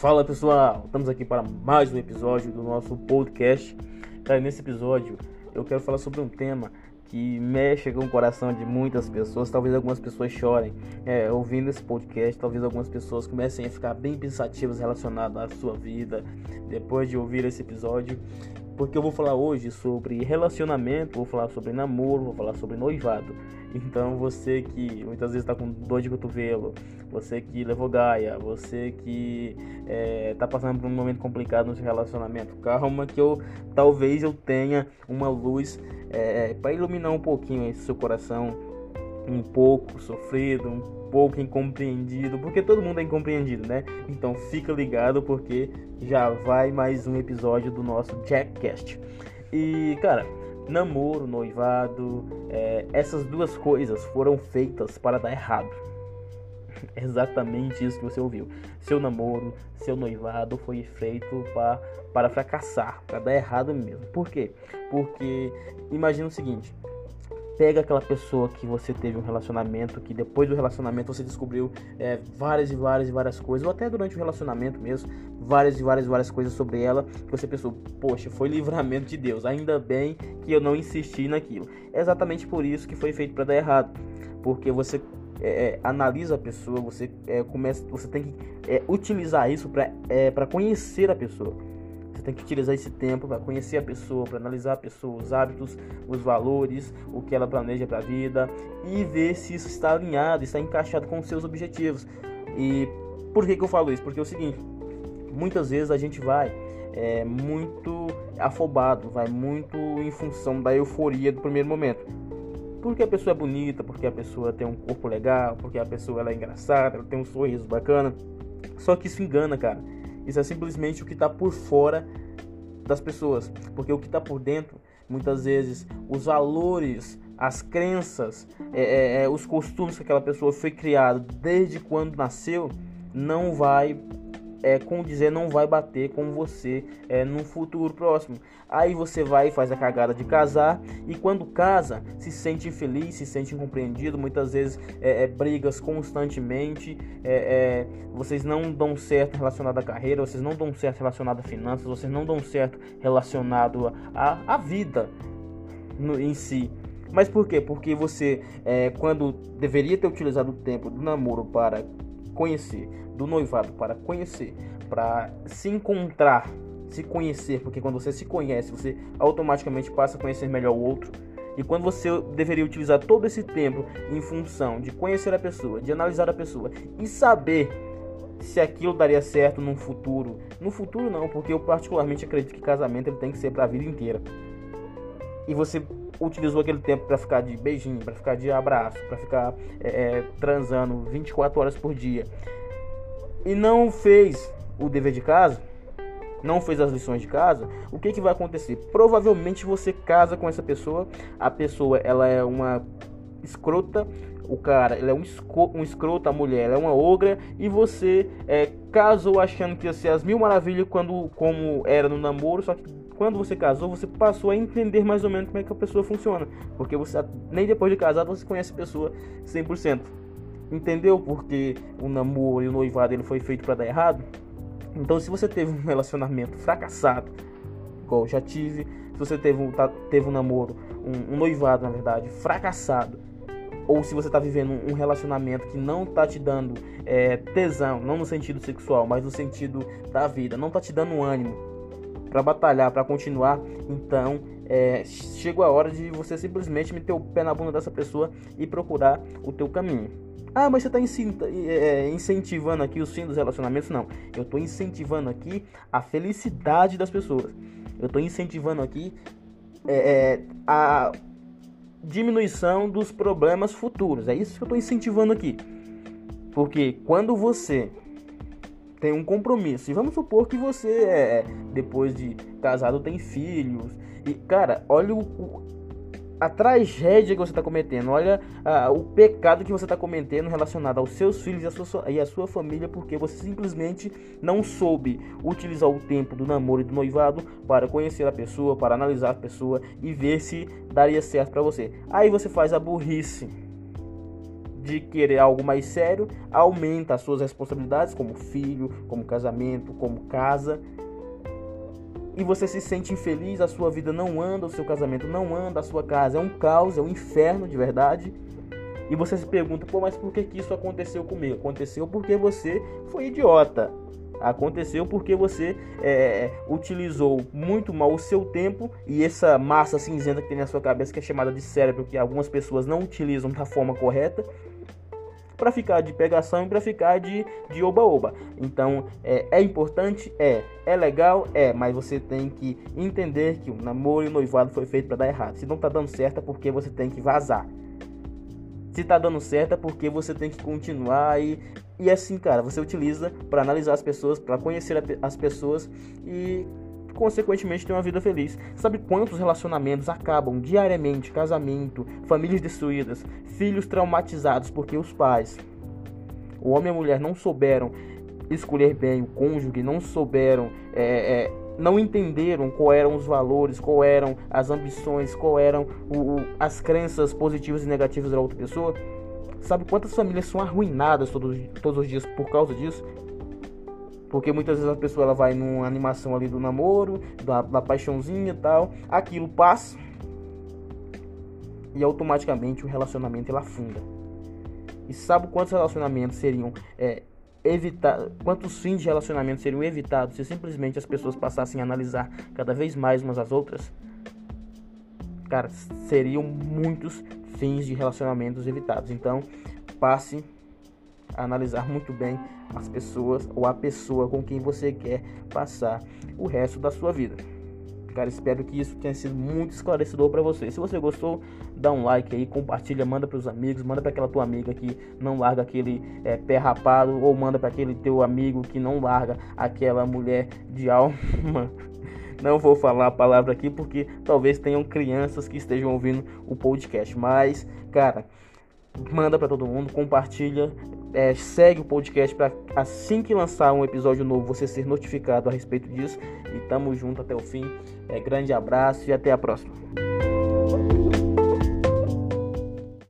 Fala pessoal, estamos aqui para mais um episódio do nosso podcast. Cara, nesse episódio eu quero falar sobre um tema que mexe com o coração de muitas pessoas. Talvez algumas pessoas chorem é, ouvindo esse podcast. Talvez algumas pessoas comecem a ficar bem pensativas relacionadas à sua vida depois de ouvir esse episódio. Porque eu vou falar hoje sobre relacionamento, vou falar sobre namoro, vou falar sobre noivado. Então você que muitas vezes está com dor de cotovelo, você que levou gaia, você que está é, passando por um momento complicado no seu relacionamento, calma que eu talvez eu tenha uma luz é, para iluminar um pouquinho esse seu coração um pouco sofrido, um pouco incompreendido, porque todo mundo é incompreendido, né? Então fica ligado porque já vai mais um episódio do nosso Jackcast. E cara, namoro, noivado, é, essas duas coisas foram feitas para dar errado. Exatamente isso que você ouviu. Seu namoro, seu noivado foi feito para, para fracassar, para dar errado mesmo. Por quê? Porque imagina o seguinte: pega aquela pessoa que você teve um relacionamento, que depois do relacionamento você descobriu é, várias e várias e várias coisas, ou até durante o relacionamento mesmo, várias e várias e várias coisas sobre ela, que você pensou, poxa, foi livramento de Deus, ainda bem que eu não insisti naquilo. É exatamente por isso que foi feito para dar errado, porque você é, é, analisa a pessoa, você é, começa, você tem que é, utilizar isso para é, conhecer a pessoa tem que utilizar esse tempo para conhecer a pessoa, para analisar a pessoa, os hábitos, os valores, o que ela planeja para a vida e ver se isso está alinhado, está encaixado com os seus objetivos. E por que, que eu falo isso? Porque é o seguinte: muitas vezes a gente vai é, muito afobado, vai muito em função da euforia do primeiro momento. Porque a pessoa é bonita, porque a pessoa tem um corpo legal, porque a pessoa ela é engraçada, ela tem um sorriso bacana. Só que isso engana, cara isso é simplesmente o que está por fora das pessoas, porque o que está por dentro, muitas vezes, os valores, as crenças, é, é, é, os costumes que aquela pessoa foi criada desde quando nasceu, não vai é, dizer não vai bater com você é, no futuro próximo. Aí você vai e faz a cagada de casar e quando casa se sente infeliz, se sente incompreendido, muitas vezes é, é brigas constantemente, é, é, vocês não dão certo relacionado à carreira, vocês não dão certo relacionado a finanças, vocês não dão certo relacionado à, à vida no, em si. Mas por quê? Porque você, é, quando deveria ter utilizado o tempo do namoro para conhecer, do noivado para conhecer, para se encontrar, se conhecer, porque quando você se conhece, você automaticamente passa a conhecer melhor o outro. E quando você deveria utilizar todo esse tempo em função de conhecer a pessoa, de analisar a pessoa e saber se aquilo daria certo no futuro. No futuro não, porque eu particularmente acredito que casamento ele tem que ser para a vida inteira. E você utilizou aquele tempo para ficar de beijinho, para ficar de abraço, para ficar é, é, transando 24 horas por dia. E não fez o dever de casa, não fez as lições de casa, o que, que vai acontecer? Provavelmente você casa com essa pessoa, a pessoa ela é uma escrota, o cara ele é um, um escroto, a mulher é uma ogra, e você é, casou achando que ia ser as mil maravilhas quando como era no namoro, só que quando você casou, você passou a entender mais ou menos como é que a pessoa funciona. Porque você nem depois de casado você conhece a pessoa 100%. Entendeu porque o namoro e o noivado ele foi feito para dar errado? Então, se você teve um relacionamento fracassado, igual eu já tive, se você teve um, tá, teve um namoro, um, um noivado, na verdade, fracassado, ou se você está vivendo um relacionamento que não está te dando é, tesão, não no sentido sexual, mas no sentido da vida, não está te dando ânimo, para batalhar, para continuar, então é, chegou a hora de você simplesmente meter o pé na bunda dessa pessoa e procurar o teu caminho. Ah, mas você está é, incentivando aqui os fins dos relacionamentos? Não, eu estou incentivando aqui a felicidade das pessoas. Eu estou incentivando aqui é, é, a diminuição dos problemas futuros. É isso que eu estou incentivando aqui. Porque quando você tem um compromisso. E vamos supor que você, é, depois de casado, tem filhos. E, cara, olha o, o a tragédia que você está cometendo, olha o pecado que você está cometendo relacionado aos seus filhos e a, sua, e a sua família, porque você simplesmente não soube utilizar o tempo do namoro e do noivado para conhecer a pessoa, para analisar a pessoa e ver se daria certo para você. Aí você faz a burrice de querer algo mais sério, aumenta as suas responsabilidades como filho, como casamento, como casa. E você se sente infeliz, a sua vida não anda, o seu casamento não anda, a sua casa é um caos, é um inferno de verdade. E você se pergunta, pô, mas por que, que isso aconteceu comigo? Aconteceu porque você foi idiota. Aconteceu porque você é, utilizou muito mal o seu tempo e essa massa cinzenta que tem na sua cabeça, que é chamada de cérebro, que algumas pessoas não utilizam da forma correta, para ficar de pegação e para ficar de, oba-oba. Então é, é importante? É. É legal? É. Mas você tem que entender que o namoro e o noivado foi feito para dar errado. Se não tá dando certo é porque você tem que vazar se tá dando certo é porque você tem que continuar e, e assim, cara, você utiliza para analisar as pessoas, para conhecer as pessoas e consequentemente ter uma vida feliz. Sabe quantos relacionamentos acabam diariamente, casamento, famílias destruídas, filhos traumatizados porque os pais, o homem e a mulher não souberam escolher bem o cônjuge, não souberam é, é, não entenderam qual eram os valores, qual eram as ambições, qual eram o, o, as crenças positivas e negativas da outra pessoa. Sabe quantas famílias são arruinadas todos, todos os dias por causa disso? Porque muitas vezes a pessoa ela vai numa animação ali do namoro, da, da paixãozinha e tal, aquilo passa e automaticamente o relacionamento ele afunda. E sabe quantos relacionamentos seriam é, evitar quantos fins de relacionamento seriam evitados se simplesmente as pessoas passassem a analisar cada vez mais umas às outras? Cara, seriam muitos fins de relacionamentos evitados. Então, passe a analisar muito bem as pessoas ou a pessoa com quem você quer passar o resto da sua vida. Cara, espero que isso tenha sido muito esclarecedor para você. Se você gostou, dá um like aí, compartilha, manda para os amigos, manda para aquela tua amiga que não larga aquele é, pé rapado, ou manda para aquele teu amigo que não larga aquela mulher de alma. Não vou falar a palavra aqui porque talvez tenham crianças que estejam ouvindo o podcast, mas, cara, manda para todo mundo, compartilha, é, segue o podcast para assim que lançar um episódio novo você ser notificado a respeito disso. E tamo junto até o fim. É, grande abraço e até a próxima.